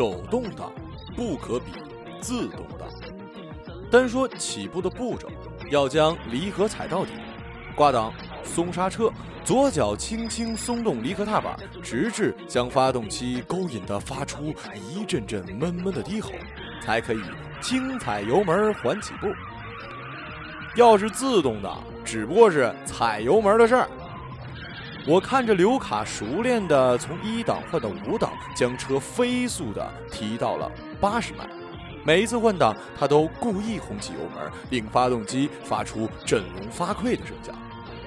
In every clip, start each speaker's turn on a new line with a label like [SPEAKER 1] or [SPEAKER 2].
[SPEAKER 1] 手动挡不可比自动挡。单说起步的步骤，要将离合踩到底，挂档、松刹车，左脚轻轻松动离合踏板，直至将发动机勾引的发出一阵阵闷闷的低吼，才可以轻踩油门缓起步。要是自动挡，只不过是踩油门的事儿。我看着刘卡熟练地从一档换到五档，将车飞速地提到了八十迈。每一次换挡，他都故意轰起油门，令发动机发出振聋发聩的声响，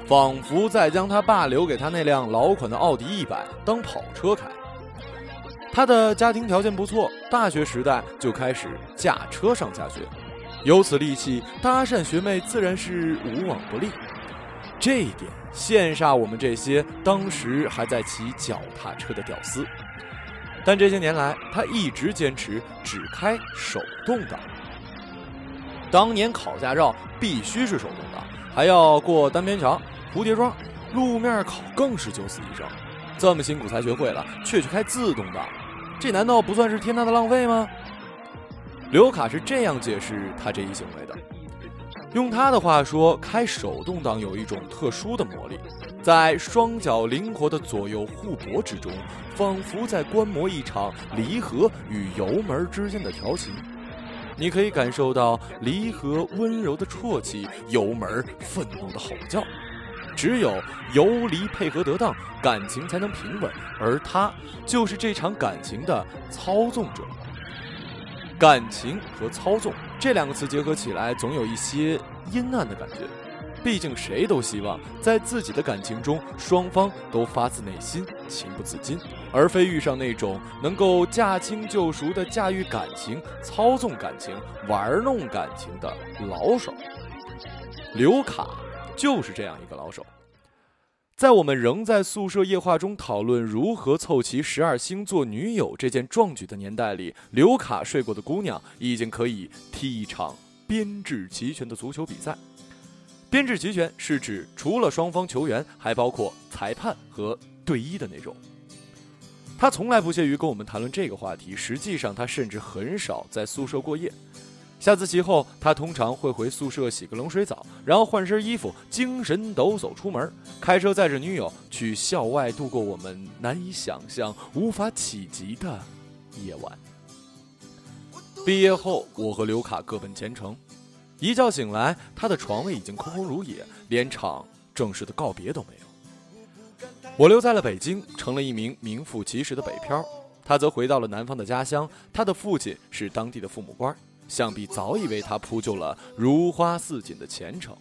[SPEAKER 1] 仿佛在将他爸留给他那辆老款的奥迪一百当跑车开。他的家庭条件不错，大学时代就开始驾车上下学，有此利器，搭讪学妹自然是无往不利。这一点羡煞我们这些当时还在骑脚踏车的屌丝。但这些年来，他一直坚持只开手动挡。当年考驾照必须是手动挡，还要过单边桥、蝴蝶桩，路面考更是九死一生。这么辛苦才学会了，却去开自动挡，这难道不算是天大的浪费吗？刘卡是这样解释他这一行为的。用他的话说，开手动挡有一种特殊的魔力，在双脚灵活的左右互搏之中，仿佛在观摩一场离合与油门之间的调情。你可以感受到离合温柔的啜泣，油门愤怒的吼叫。只有油离配合得当，感情才能平稳，而他就是这场感情的操纵者。感情和操纵这两个词结合起来，总有一些阴暗的感觉。毕竟谁都希望在自己的感情中，双方都发自内心、情不自禁，而非遇上那种能够驾轻就熟的驾驭感情、操纵感情、玩弄感情的老手。刘卡就是这样一个老手。在我们仍在宿舍夜话中讨论如何凑齐十二星座女友这件壮举的年代里，刘卡睡过的姑娘已经可以踢一场编制齐全的足球比赛。编制齐全是指除了双方球员，还包括裁判和队医的那种。他从来不屑于跟我们谈论这个话题，实际上他甚至很少在宿舍过夜。下自习后，他通常会回宿舍洗个冷水澡，然后换身衣服，精神抖擞出门，开车载着女友去校外度过我们难以想象、无法企及的夜晚。毕业后，我和刘卡各奔前程。一觉醒来，他的床位已经空空如也，连场正式的告别都没有。我留在了北京，成了一名名副其实的北漂。他则回到了南方的家乡，他的父亲是当地的父母官。想必早已为他铺就了如花似锦的前程。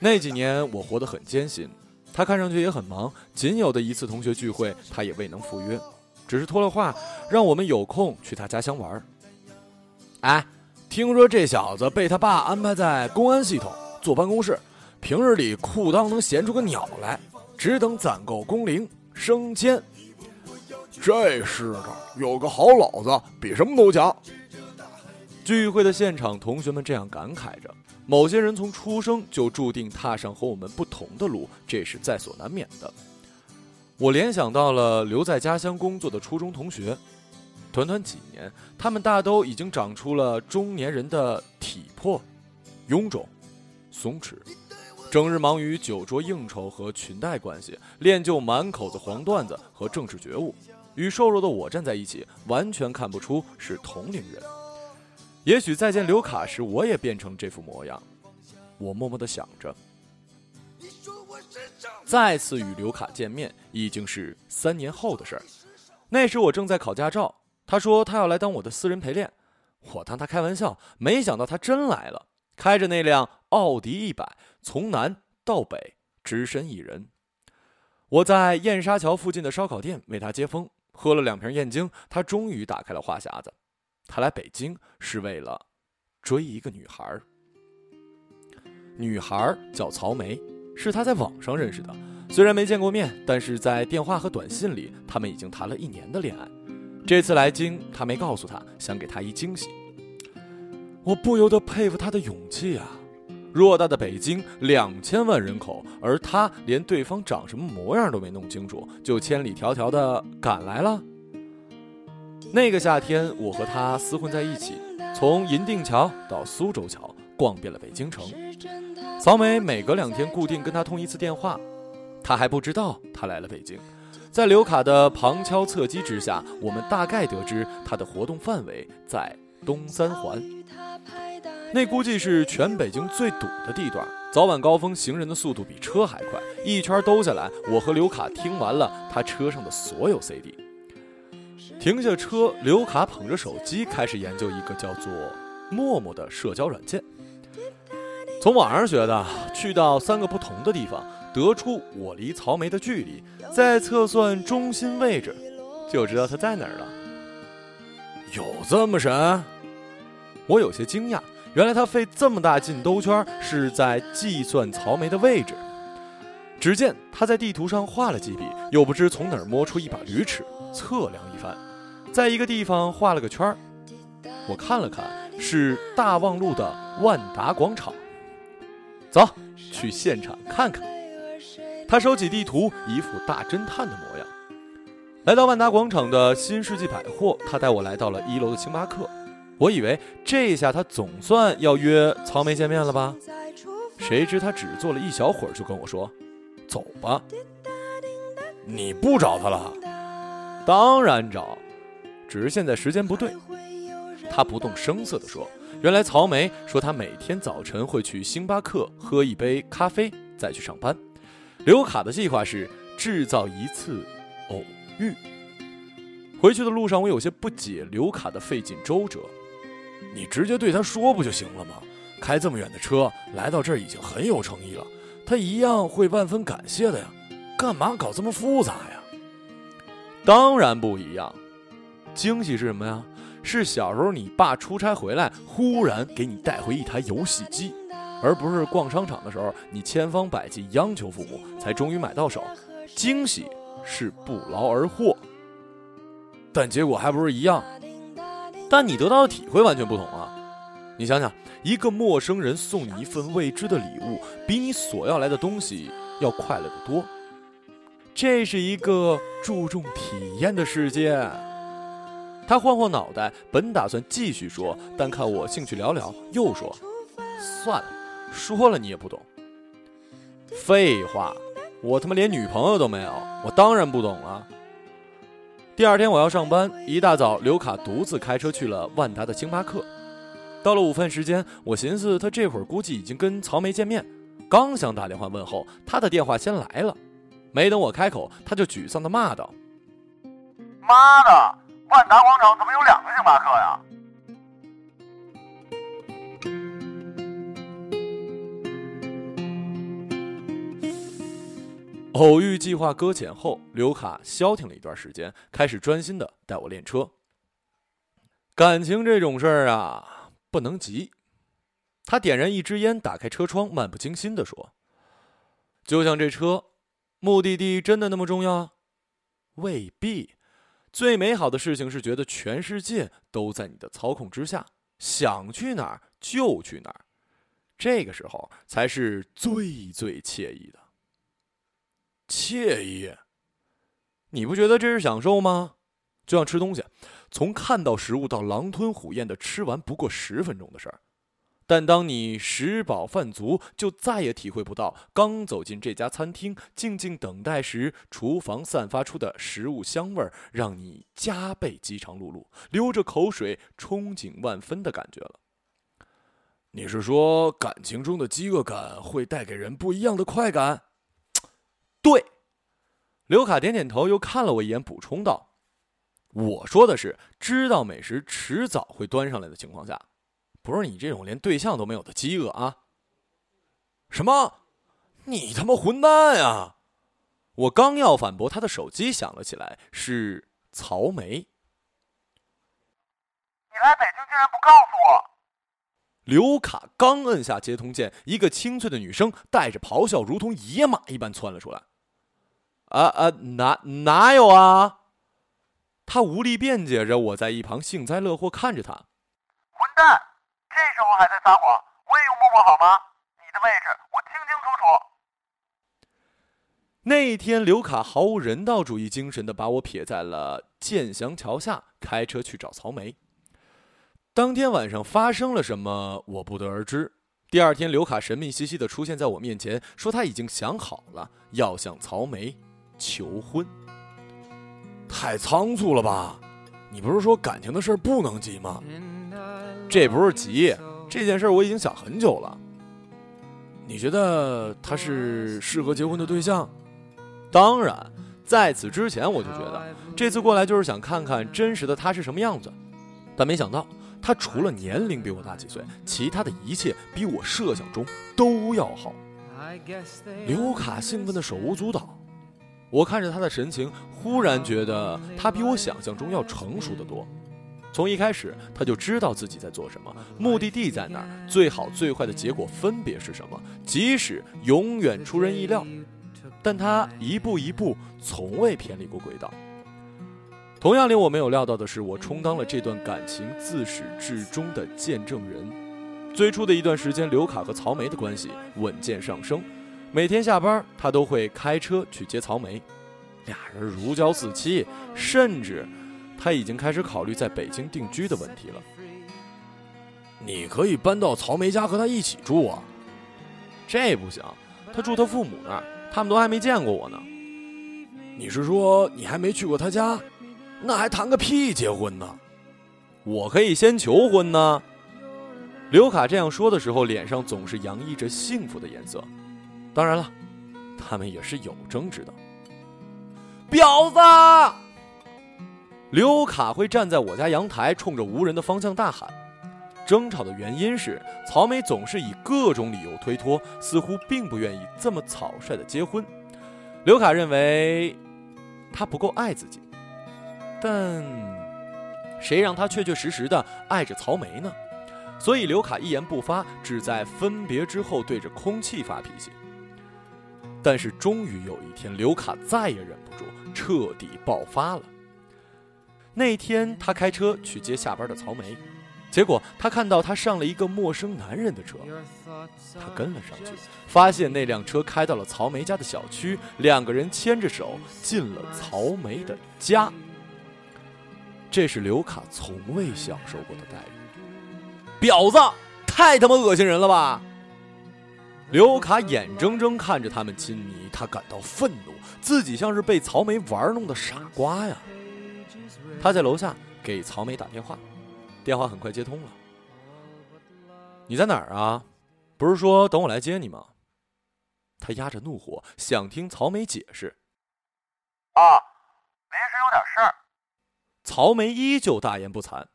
[SPEAKER 1] 那几年我活得很艰辛，他看上去也很忙，仅有的一次同学聚会他也未能赴约，只是托了话让我们有空去他家乡玩。哎，听说这小子被他爸安排在公安系统坐办公室，平日里裤裆能闲出个鸟来，只等攒够工龄升迁。
[SPEAKER 2] 这世上有个好老子比什么都强。
[SPEAKER 1] 聚会的现场，同学们这样感慨着：某些人从出生就注定踏上和我们不同的路，这是在所难免的。我联想到了留在家乡工作的初中同学，短短几年，他们大都已经长出了中年人的体魄，臃肿、松弛，整日忙于酒桌应酬和裙带关系，练就满口子黄段子和政治觉悟。与瘦弱的我站在一起，完全看不出是同龄人。也许再见刘卡时，我也变成这副模样。我默默的想着，再次与刘卡见面已经是三年后的事儿。那时我正在考驾照，他说他要来当我的私人陪练，我当他开玩笑，没想到他真来了，开着那辆奥迪一百，从南到北，只身一人。我在燕沙桥附近的烧烤店为他接风，喝了两瓶燕京，他终于打开了话匣子。他来北京是为了追一个女孩儿，女孩儿叫曹梅，是他在网上认识的。虽然没见过面，但是在电话和短信里，他们已经谈了一年的恋爱。这次来京，他没告诉他，想给他一惊喜。我不由得佩服他的勇气啊！偌大的北京，两千万人口，而他连对方长什么模样都没弄清楚，就千里迢迢的赶来了。那个夏天，我和他厮混在一起，从银锭桥到苏州桥，逛遍了北京城。曹梅每隔两天固定跟他通一次电话，他还不知道他来了北京。在刘卡的旁敲侧击之下，我们大概得知他的活动范围在东三环。那估计是全北京最堵的地段，早晚高峰行人的速度比车还快。一圈兜下来，我和刘卡听完了他车上的所有 CD。停下车，刘卡捧着手机开始研究一个叫做“陌陌”的社交软件。从网上学的，去到三个不同的地方，得出我离曹梅的距离，再测算中心位置，就知道他在哪儿了。
[SPEAKER 2] 有这么神？
[SPEAKER 1] 我有些惊讶。原来他费这么大劲兜圈，是在计算曹梅的位置。只见他在地图上画了几笔，又不知从哪儿摸出一把驴尺，测量一番，在一个地方画了个圈儿。我看了看，是大望路的万达广场。走，去现场看看。他收起地图，一副大侦探的模样。来到万达广场的新世纪百货，他带我来到了一楼的星巴克。我以为这下他总算要约曹梅见面了吧？谁知他只坐了一小会儿就跟我说：“走吧。”
[SPEAKER 2] 你不找他了？
[SPEAKER 1] 当然找，只是现在时间不对。他不动声色地说：“原来曹梅说她每天早晨会去星巴克喝一杯咖啡，再去上班。刘卡的计划是制造一次偶遇。”回去的路上，我有些不解刘卡的费尽周折。
[SPEAKER 2] 你直接对他说不就行了吗？开这么远的车来到这儿已经很有诚意了，他一样会万分感谢的呀。干嘛搞这么复杂呀？
[SPEAKER 1] 当然不一样，惊喜是什么呀？是小时候你爸出差回来，忽然给你带回一台游戏机，而不是逛商场的时候你千方百计央求父母才终于买到手。惊喜是不劳而获，
[SPEAKER 2] 但结果还不是一样。
[SPEAKER 1] 但你得到的体会完全不同啊！你想想，一个陌生人送你一份未知的礼物，比你所要来的东西要快乐得多。这是一个注重体验的世界。他晃晃脑袋，本打算继续说，但看我兴趣寥寥，又说：“算了，说了你也不懂。”废话，我他妈连女朋友都没有，我当然不懂了。第二天我要上班，一大早刘卡独自开车去了万达的星巴克。到了午饭时间，我寻思他这会儿估计已经跟曹梅见面，刚想打电话问候，他的电话先来了。没等我开口，他就沮丧地骂道：“
[SPEAKER 3] 妈的，万达广场怎么有两个星巴克呀？”
[SPEAKER 1] 偶遇计划搁浅后，刘卡消停了一段时间，开始专心的带我练车。感情这种事儿啊，不能急。他点燃一支烟，打开车窗，漫不经心的说：“就像这车，目的地真的那么重要？未必。最美好的事情是觉得全世界都在你的操控之下，想去哪儿就去哪儿。这个时候才是最最惬意的。”
[SPEAKER 2] 惬意，
[SPEAKER 1] 你不觉得这是享受吗？就像吃东西，从看到食物到狼吞虎咽的吃完，不过十分钟的事儿。但当你食饱饭足，就再也体会不到刚走进这家餐厅，静静等待时，厨房散发出的食物香味儿，让你加倍饥肠辘辘，流着口水，憧憬万分的感觉了。
[SPEAKER 2] 你是说，感情中的饥饿感会带给人不一样的快感？
[SPEAKER 1] 对，刘卡点点头，又看了我一眼，补充道：“我说的是，知道美食迟早会端上来的情况下，不是你这种连对象都没有的饥饿啊。”
[SPEAKER 2] 什么？你他妈混蛋呀！
[SPEAKER 1] 我刚要反驳，他的手机响了起来，是曹梅。
[SPEAKER 3] 你来北京竟然不告诉我！
[SPEAKER 1] 刘卡刚摁下接通键，一个清脆的女声带着咆哮，如同野马一般窜了出来。啊啊，哪哪有啊？他无力辩解着，我在一旁幸灾乐祸看着他。
[SPEAKER 3] 混蛋！这时候还在撒谎？我也用陌陌好吗？你的位置我清清楚楚。
[SPEAKER 1] 那一天，刘卡毫无人道主义精神的把我撇在了建祥桥下开车去找曹梅。当天晚上发生了什么，我不得而知。第二天，刘卡神秘兮兮的出现在我面前，说他已经想好了要向曹梅求婚。
[SPEAKER 2] 太仓促了吧？你不是说感情的事不能急吗？
[SPEAKER 1] 这不是急，这件事我已经想很久了。
[SPEAKER 2] 你觉得他是适合结婚的对象？
[SPEAKER 1] 当然，在此之前我就觉得，这次过来就是想看看真实的他是什么样子。但没想到，他除了年龄比我大几岁，其他的一切比我设想中都要好。刘卡兴奋的手舞足蹈，我看着他的神情，忽然觉得他比我想象中要成熟的多。从一开始，他就知道自己在做什么，目的地在哪儿，最好最坏的结果分别是什么，即使永远出人意料，但他一步一步从未偏离过轨道。同样令我没有料到的是，我充当了这段感情自始至终的见证人。最初的一段时间，刘卡和曹梅的关系稳健上升，每天下班他都会开车去接曹梅，俩人如胶似漆，甚至。他已经开始考虑在北京定居的问题了。
[SPEAKER 2] 你可以搬到曹梅家和他一起住啊。
[SPEAKER 1] 这不行，他住他父母那儿，他们都还没见过我呢。
[SPEAKER 2] 你是说你还没去过他家？那还谈个屁结婚呢？
[SPEAKER 1] 我可以先求婚呢。刘卡这样说的时候，脸上总是洋溢着幸福的颜色。当然了，他们也是有争执的。婊子！刘卡会站在我家阳台，冲着无人的方向大喊。争吵的原因是曹梅总是以各种理由推脱，似乎并不愿意这么草率的结婚。刘卡认为他不够爱自己，但谁让他确确实实的爱着曹梅呢？所以刘卡一言不发，只在分别之后对着空气发脾气。但是终于有一天，刘卡再也忍不住，彻底爆发了。那天，他开车去接下班的曹梅，结果他看到他上了一个陌生男人的车，他跟了上去，发现那辆车开到了曹梅家的小区，两个人牵着手进了曹梅的家。这是刘卡从未享受过的待遇，婊子，太他妈恶心人了吧！刘卡眼睁睁看着他们亲昵，他感到愤怒，自己像是被曹梅玩弄的傻瓜呀。他在楼下给曹梅打电话，电话很快接通了。你在哪儿啊？不是说等我来接你吗？他压着怒火想听曹梅解释。
[SPEAKER 3] 啊，临时有点事儿。
[SPEAKER 1] 曹梅依旧大言不惭。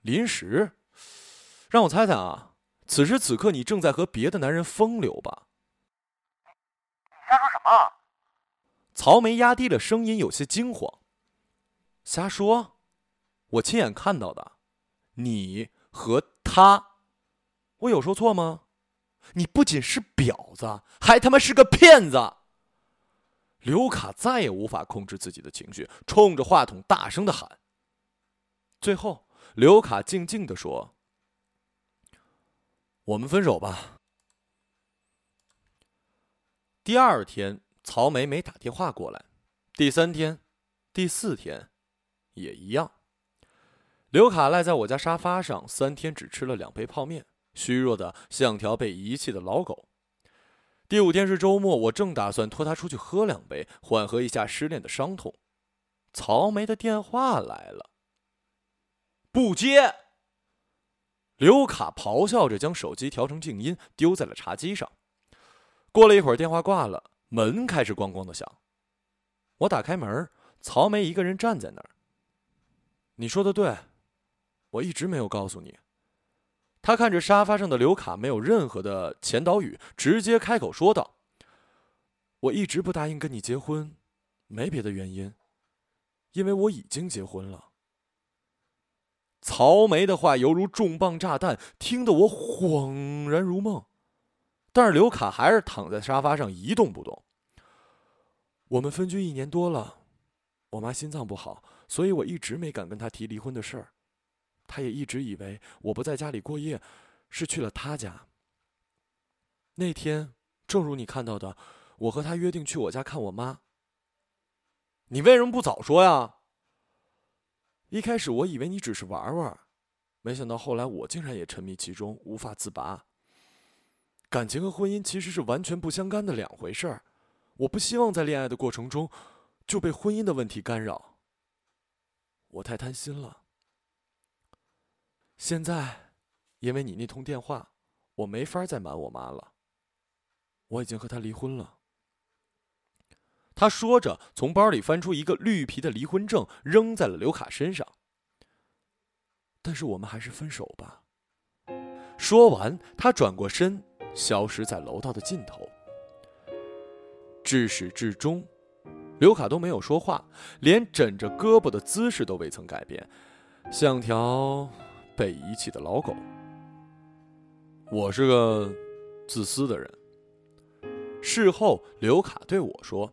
[SPEAKER 1] 临时？让我猜猜啊，此时此刻你正在和别的男人风流吧？
[SPEAKER 3] 你瞎说什么？
[SPEAKER 1] 曹梅压低了声音，有些惊慌。瞎说！我亲眼看到的，你和他，我有说错吗？你不仅是婊子，还他妈是个骗子！刘卡再也无法控制自己的情绪，冲着话筒大声的喊。最后，刘卡静静的说：“我们分手吧。”第二天，曹梅没打电话过来。第三天，第四天。也一样。刘卡赖在我家沙发上，三天只吃了两杯泡面，虚弱的像条被遗弃的老狗。第五天是周末，我正打算拖他出去喝两杯，缓和一下失恋的伤痛。曹梅的电话来了，不接。刘卡咆哮着将手机调成静音，丢在了茶几上。过了一会儿，电话挂了，门开始咣咣的响。我打开门，曹梅一个人站在那儿。你说的对，我一直没有告诉你。他看着沙发上的刘卡，没有任何的前导语，直接开口说道：“我一直不答应跟你结婚，没别的原因，因为我已经结婚了。”曹梅的话犹如重磅炸弹，听得我恍然如梦。但是刘卡还是躺在沙发上一动不动。我们分居一年多了，我妈心脏不好。所以我一直没敢跟他提离婚的事儿，他也一直以为我不在家里过夜，是去了他家。那天，正如你看到的，我和他约定去我家看我妈。你为什么不早说呀？
[SPEAKER 2] 一开始我以为你只是玩玩，没想到后来我竟然也沉迷其中，无法自拔。感情和婚姻其实是完全不相干的两回事儿，我不希望在恋爱的过程中就被婚姻的问题干扰。我太贪心了。现在，因为你那通电话，我没法再瞒我妈了。我已经和她离婚了。
[SPEAKER 1] 他说着，从包里翻出一个绿皮的离婚证，扔在了刘卡身上。
[SPEAKER 2] 但是我们还是分手吧。
[SPEAKER 1] 说完，他转过身，消失在楼道的尽头。至始至终，刘卡都没有说话，连枕着胳膊的姿势都未曾改变，像条被遗弃的老狗。我是个自私的人。事后，刘卡对我说。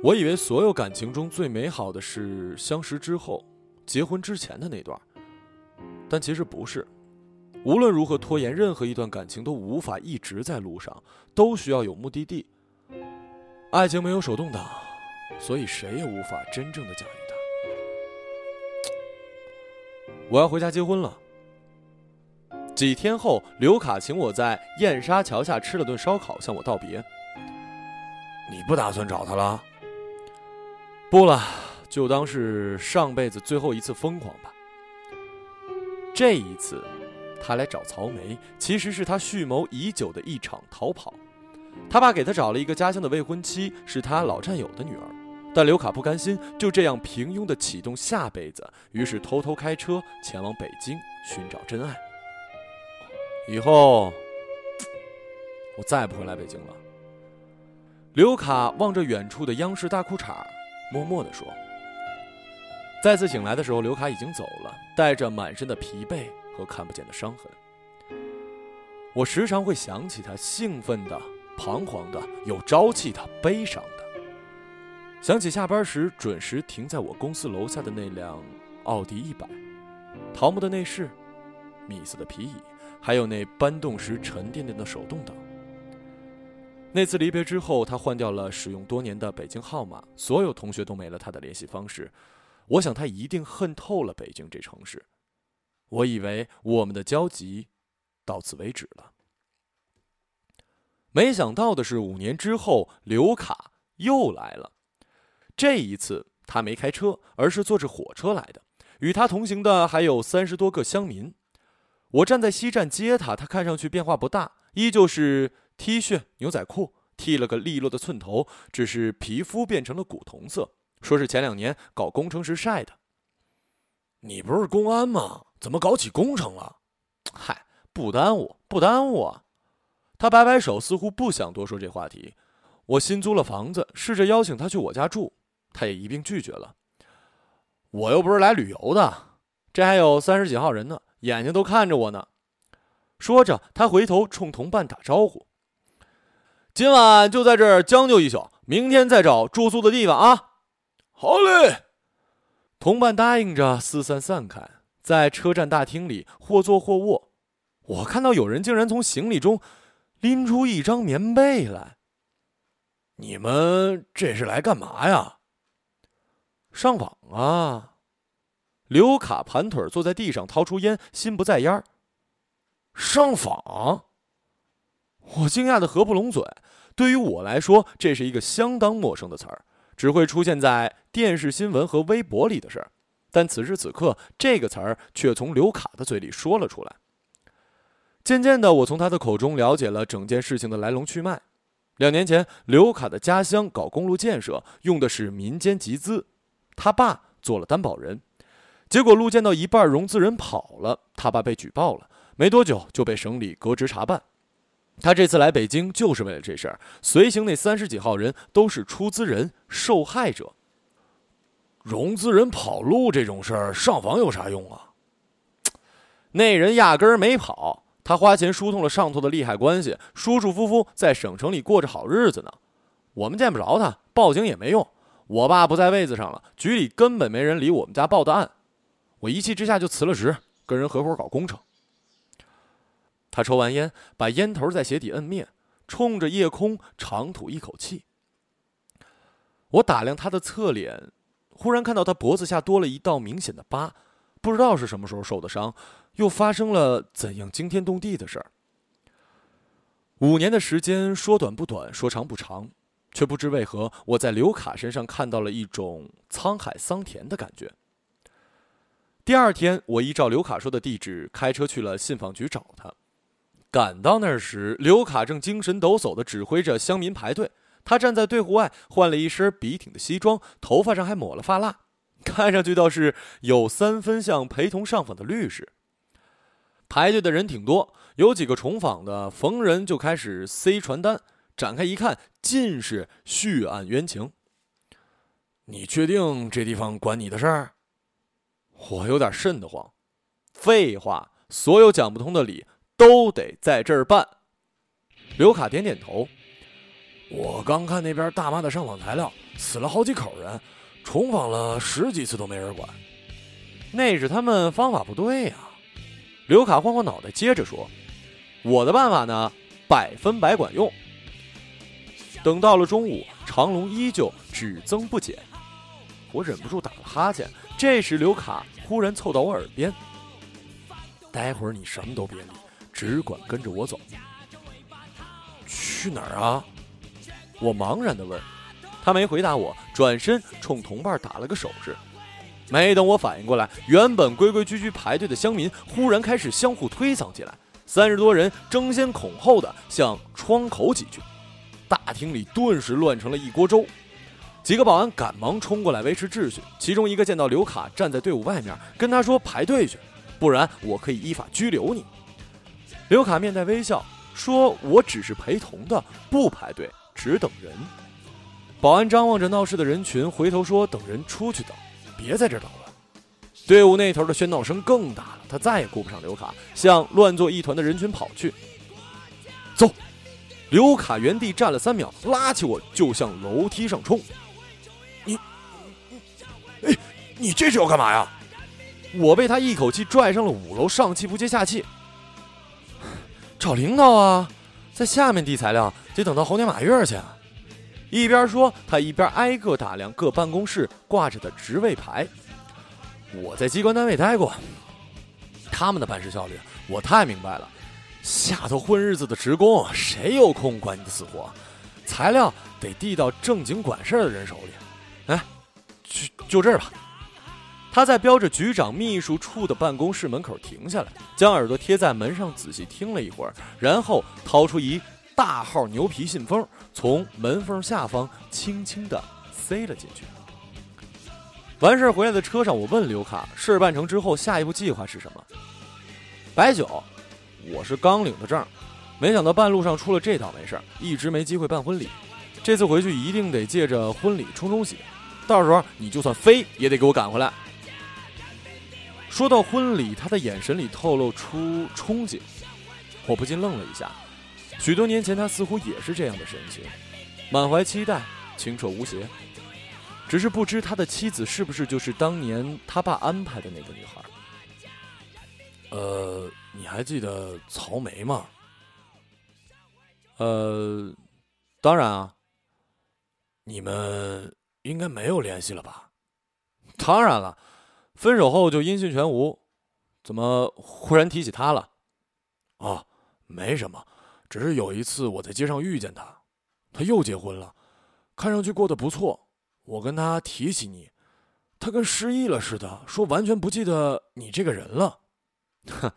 [SPEAKER 1] 我以为所有感情中最美好的是相识之后、结婚之前的那段，但其实不是。无论如何拖延任何一段感情，都无法一直在路上，都需要有目的地。爱情没有手动挡，所以谁也无法真正的驾驭它。我要回家结婚了。几天后，刘卡请我在燕沙桥下吃了顿烧烤，向我道别。
[SPEAKER 2] 你不打算找他了？
[SPEAKER 1] 不了，就当是上辈子最后一次疯狂吧。这一次，他来找曹梅，其实是他蓄谋已久的一场逃跑。他爸给他找了一个家乡的未婚妻，是他老战友的女儿。但刘卡不甘心就这样平庸的启动下辈子，于是偷偷开车前往北京寻找真爱。以后，我再也不会来北京了。刘卡望着远处的央视大裤衩。默默地说：“再次醒来的时候，刘卡已经走了，带着满身的疲惫和看不见的伤痕。我时常会想起他，兴奋的、彷徨的、有朝气的、悲伤的。想起下班时准时停在我公司楼下的那辆奥迪一百，桃木的内饰，米色的皮椅，还有那搬动时沉甸甸的手动挡。”那次离别之后，他换掉了使用多年的北京号码，所有同学都没了他的联系方式。我想他一定恨透了北京这城市。我以为我们的交集到此为止了，没想到的是，五年之后，刘卡又来了。这一次，他没开车，而是坐着火车来的。与他同行的还有三十多个乡民。我站在西站接他，他看上去变化不大，依旧是。T 恤、牛仔裤，剃了个利落的寸头，只是皮肤变成了古铜色，说是前两年搞工程时晒的。
[SPEAKER 2] 你不是公安吗？怎么搞起工程了？
[SPEAKER 1] 嗨，不耽误，不耽误啊！他摆摆手，似乎不想多说这话题。我新租了房子，试着邀请他去我家住，他也一并拒绝了。我又不是来旅游的，这还有三十几号人呢，眼睛都看着我呢。说着，他回头冲同伴打招呼。今晚就在这儿将就一宿，明天再找住宿的地方啊！
[SPEAKER 2] 好嘞。
[SPEAKER 1] 同伴答应着，四散散开，在车站大厅里或坐或卧。我看到有人竟然从行李中拎出一张棉被来。
[SPEAKER 2] 你们这是来干嘛呀？
[SPEAKER 1] 上网啊！刘卡盘腿坐在地上，掏出烟，心不在焉儿。
[SPEAKER 2] 上访？
[SPEAKER 1] 我惊讶的合不拢嘴。对于我来说，这是一个相当陌生的词儿，只会出现在电视新闻和微博里的事儿。但此时此刻，这个词儿却从刘卡的嘴里说了出来。渐渐的，我从他的口中了解了整件事情的来龙去脉。两年前，刘卡的家乡搞公路建设，用的是民间集资，他爸做了担保人，结果路建到一半，融资人跑了，他爸被举报了，没多久就被省里革职查办。他这次来北京就是为了这事儿。随行那三十几号人都是出资人、受害者。
[SPEAKER 2] 融资人跑路这种事儿，上访有啥用啊？
[SPEAKER 1] 那人压根儿没跑，他花钱疏通了上头的利害关系，舒舒服服在省城里过着好日子呢。我们见不着他，报警也没用。我爸不在位子上了，局里根本没人理我们家报的案。我一气之下就辞了职，跟人合伙搞工程。他抽完烟，把烟头在鞋底摁灭，冲着夜空长吐一口气。我打量他的侧脸，忽然看到他脖子下多了一道明显的疤，不知道是什么时候受的伤，又发生了怎样惊天动地的事儿。五年的时间说短不短，说长不长，却不知为何我在刘卡身上看到了一种沧海桑田的感觉。第二天，我依照刘卡说的地址开车去了信访局找他。赶到那儿时，刘卡正精神抖擞地指挥着乡民排队。他站在队伍外，换了一身笔挺的西装，头发上还抹了发蜡，看上去倒是有三分像陪同上访的律师。排队的人挺多，有几个重访的，逢人就开始塞传单。展开一看，尽是血案冤情。你确定这地方管你的事儿？我有点瘆得慌。废话，所有讲不通的理都得在这儿办。刘卡点点头。我刚看那边大妈的上访材料，死了好几口人，重访了十几次都没人管。那是他们方法不对呀。刘卡晃晃脑袋，接着说：“我的办法呢，百分百管用。”等到了中午，长龙依旧只增不减。我忍不住打了哈欠。这时，刘卡忽然凑到我耳边：“待会儿你什么都别理，只管跟着我走。”去哪儿啊？我茫然地问。他没回答我，转身冲同伴打了个手势。没等我反应过来，原本规规矩矩排队的乡民忽然开始相互推搡起来，三十多人争先恐后的向窗口挤去，大厅里顿时乱成了一锅粥。几个保安赶忙冲过来维持秩序，其中一个见到刘卡站在队伍外面，跟他说：“排队去，不然我可以依法拘留你。”刘卡面带微笑说：“我只是陪同的，不排队，只等人。”保安张望着闹事的人群，回头说：“等人出去等，别在这捣乱。”队伍那头的喧闹声更大了，他再也顾不上刘卡，向乱作一团的人群跑去。走！刘卡原地站了三秒，拉起我就向楼梯上冲。你哎，你这是要干嘛呀？我被他一口气拽上了五楼，上气不接下气。找领导啊，在下面递材料，得等到猴年马月去。一边说，他一边挨个打量各办公室挂着的职位牌。我在机关单位待过，他们的办事效率我太明白了。下头混日子的职工，谁有空管你的死活？材料得递到正经管事儿的人手里。哎。就就这儿吧。他在标着局长秘书处的办公室门口停下来，将耳朵贴在门上，仔细听了一会儿，然后掏出一大号牛皮信封，从门缝下方轻轻地塞了进去。完事儿回来的车上，我问刘卡，事儿办成之后，下一步计划是什么？白酒，我是刚领的证，没想到半路上出了这倒霉事儿，一直没机会办婚礼。这次回去一定得借着婚礼冲冲喜。到时候你就算飞也得给我赶回来。说到婚礼，他的眼神里透露出憧憬，我不禁愣了一下。许多年前，他似乎也是这样的神情，满怀期待，清澈无邪。只是不知他的妻子是不是就是当年他爸安排的那个女孩。呃，你还记得曹梅吗？呃，当然啊。你们。应该没有联系了吧？当然了，分手后就音讯全无。怎么忽然提起他了？哦，没什么，只是有一次我在街上遇见他，他又结婚了，看上去过得不错。我跟他提起你，他跟失忆了似的，说完全不记得你这个人了。哼，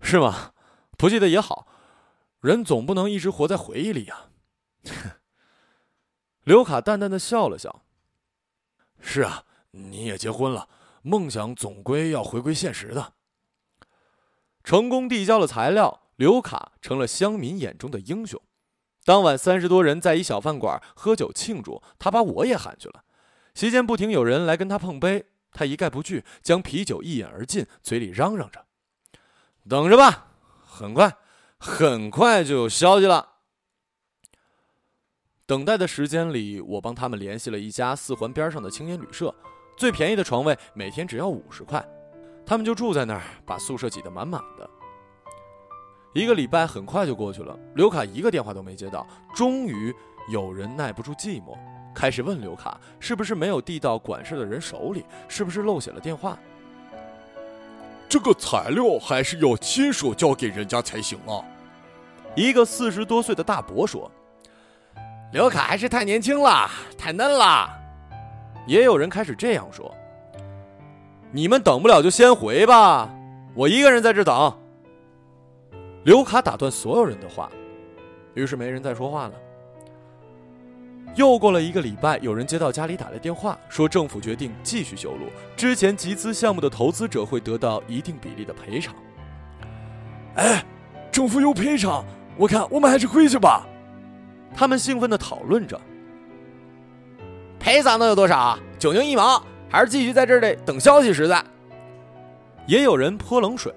[SPEAKER 1] 是吗？不记得也好，人总不能一直活在回忆里呀。刘卡淡淡的笑了笑。是啊，你也结婚了，梦想总归要回归现实的。成功递交了材料，刘卡成了乡民眼中的英雄。当晚，三十多人在一小饭馆喝酒庆祝，他把我也喊去了。席间不停有人来跟他碰杯，他一概不拒，将啤酒一饮而尽，嘴里嚷嚷着：“等着吧，很快，很快就有消息了。”等待的时间里，我帮他们联系了一家四环边上的青年旅社，最便宜的床位每天只要五十块，他们就住在那儿，把宿舍挤得满满的。一个礼拜很快就过去了，刘卡一个电话都没接到，终于有人耐不住寂寞，开始问刘卡是不是没有递到管事的人手里，是不是漏写了电话。
[SPEAKER 4] 这个材料还是要亲手交给人家才行啊！
[SPEAKER 1] 一个四十多岁的大伯说：“刘卡还是太年轻了，太嫩了。”也有人开始这样说：“你们等不了就先回吧，我一个人在这等。”刘卡打断所有人的话，于是没人再说话了。又过了一个礼拜，有人接到家里打来电话，说政府决定继续修路，之前集资项目的投资者会得到一定比例的赔偿。
[SPEAKER 4] 哎，政府有赔偿，我看我们还是回去吧。
[SPEAKER 1] 他们兴奋地讨论着。赔偿能有多少？九牛一毛，还是继续在这里等消息实在。也有人泼冷水，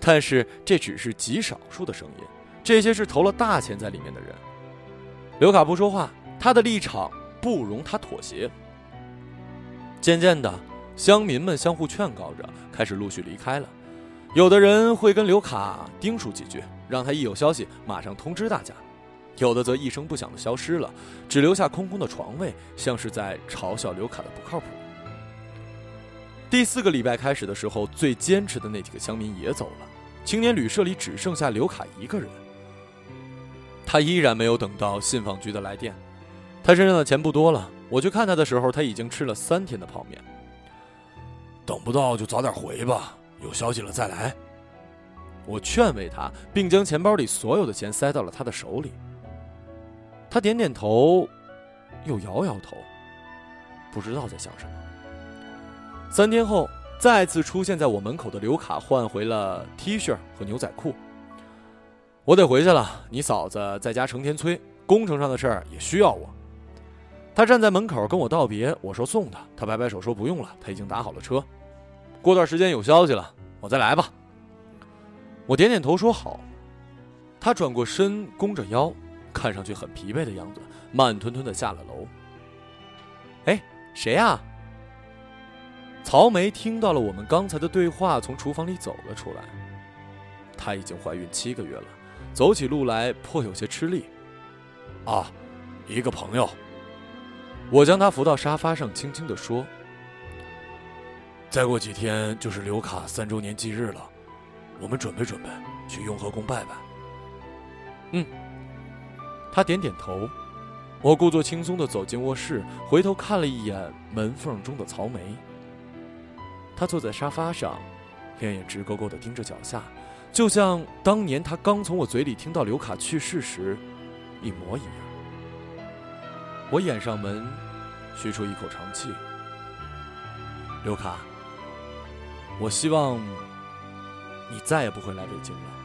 [SPEAKER 1] 但是这只是极少数的声音，这些是投了大钱在里面的人。刘卡不说话。他的立场不容他妥协。渐渐的，乡民们相互劝告着，开始陆续离开了。有的人会跟刘卡叮嘱几句，让他一有消息马上通知大家；有的则一声不响的消失了，只留下空空的床位，像是在嘲笑刘卡的不靠谱。第四个礼拜开始的时候，最坚持的那几个乡民也走了，青年旅社里只剩下刘凯一个人。他依然没有等到信访局的来电。他身上的钱不多了，我去看他的时候，他已经吃了三天的泡面。
[SPEAKER 4] 等不到就早点回吧，有消息了再来。
[SPEAKER 1] 我劝慰他，并将钱包里所有的钱塞到了他的手里。他点点头，又摇摇头，不知道在想什么。三天后，再次出现在我门口的刘卡换回了 T 恤和牛仔裤。我得回去了，你嫂子在家成天催，工程上的事儿也需要我。他站在门口跟我道别，我说送他，他摆摆手说不用了，他已经打好了车。过段时间有消息了，我再来吧。我点点头说好。他转过身，弓着腰，看上去很疲惫的样子，慢吞吞的下了楼。哎，谁呀？曹梅听到了我们刚才的对话，从厨房里走了出来。她已经怀孕七个月了，走起路来颇有些吃力。
[SPEAKER 4] 啊，一个朋友。
[SPEAKER 1] 我将她扶到沙发上，轻轻地说：“
[SPEAKER 4] 再过几天就是刘卡三周年忌日了，我们准备准备，去雍和宫拜拜。”
[SPEAKER 1] 嗯，他点点头。我故作轻松地走进卧室，回头看了一眼门缝中的曹梅。他坐在沙发上，两眼直勾勾地盯着脚下，就像当年他刚从我嘴里听到刘卡去世时一模一样。我掩上门，吁出一口长气。刘卡，我希望你再也不会来北京了。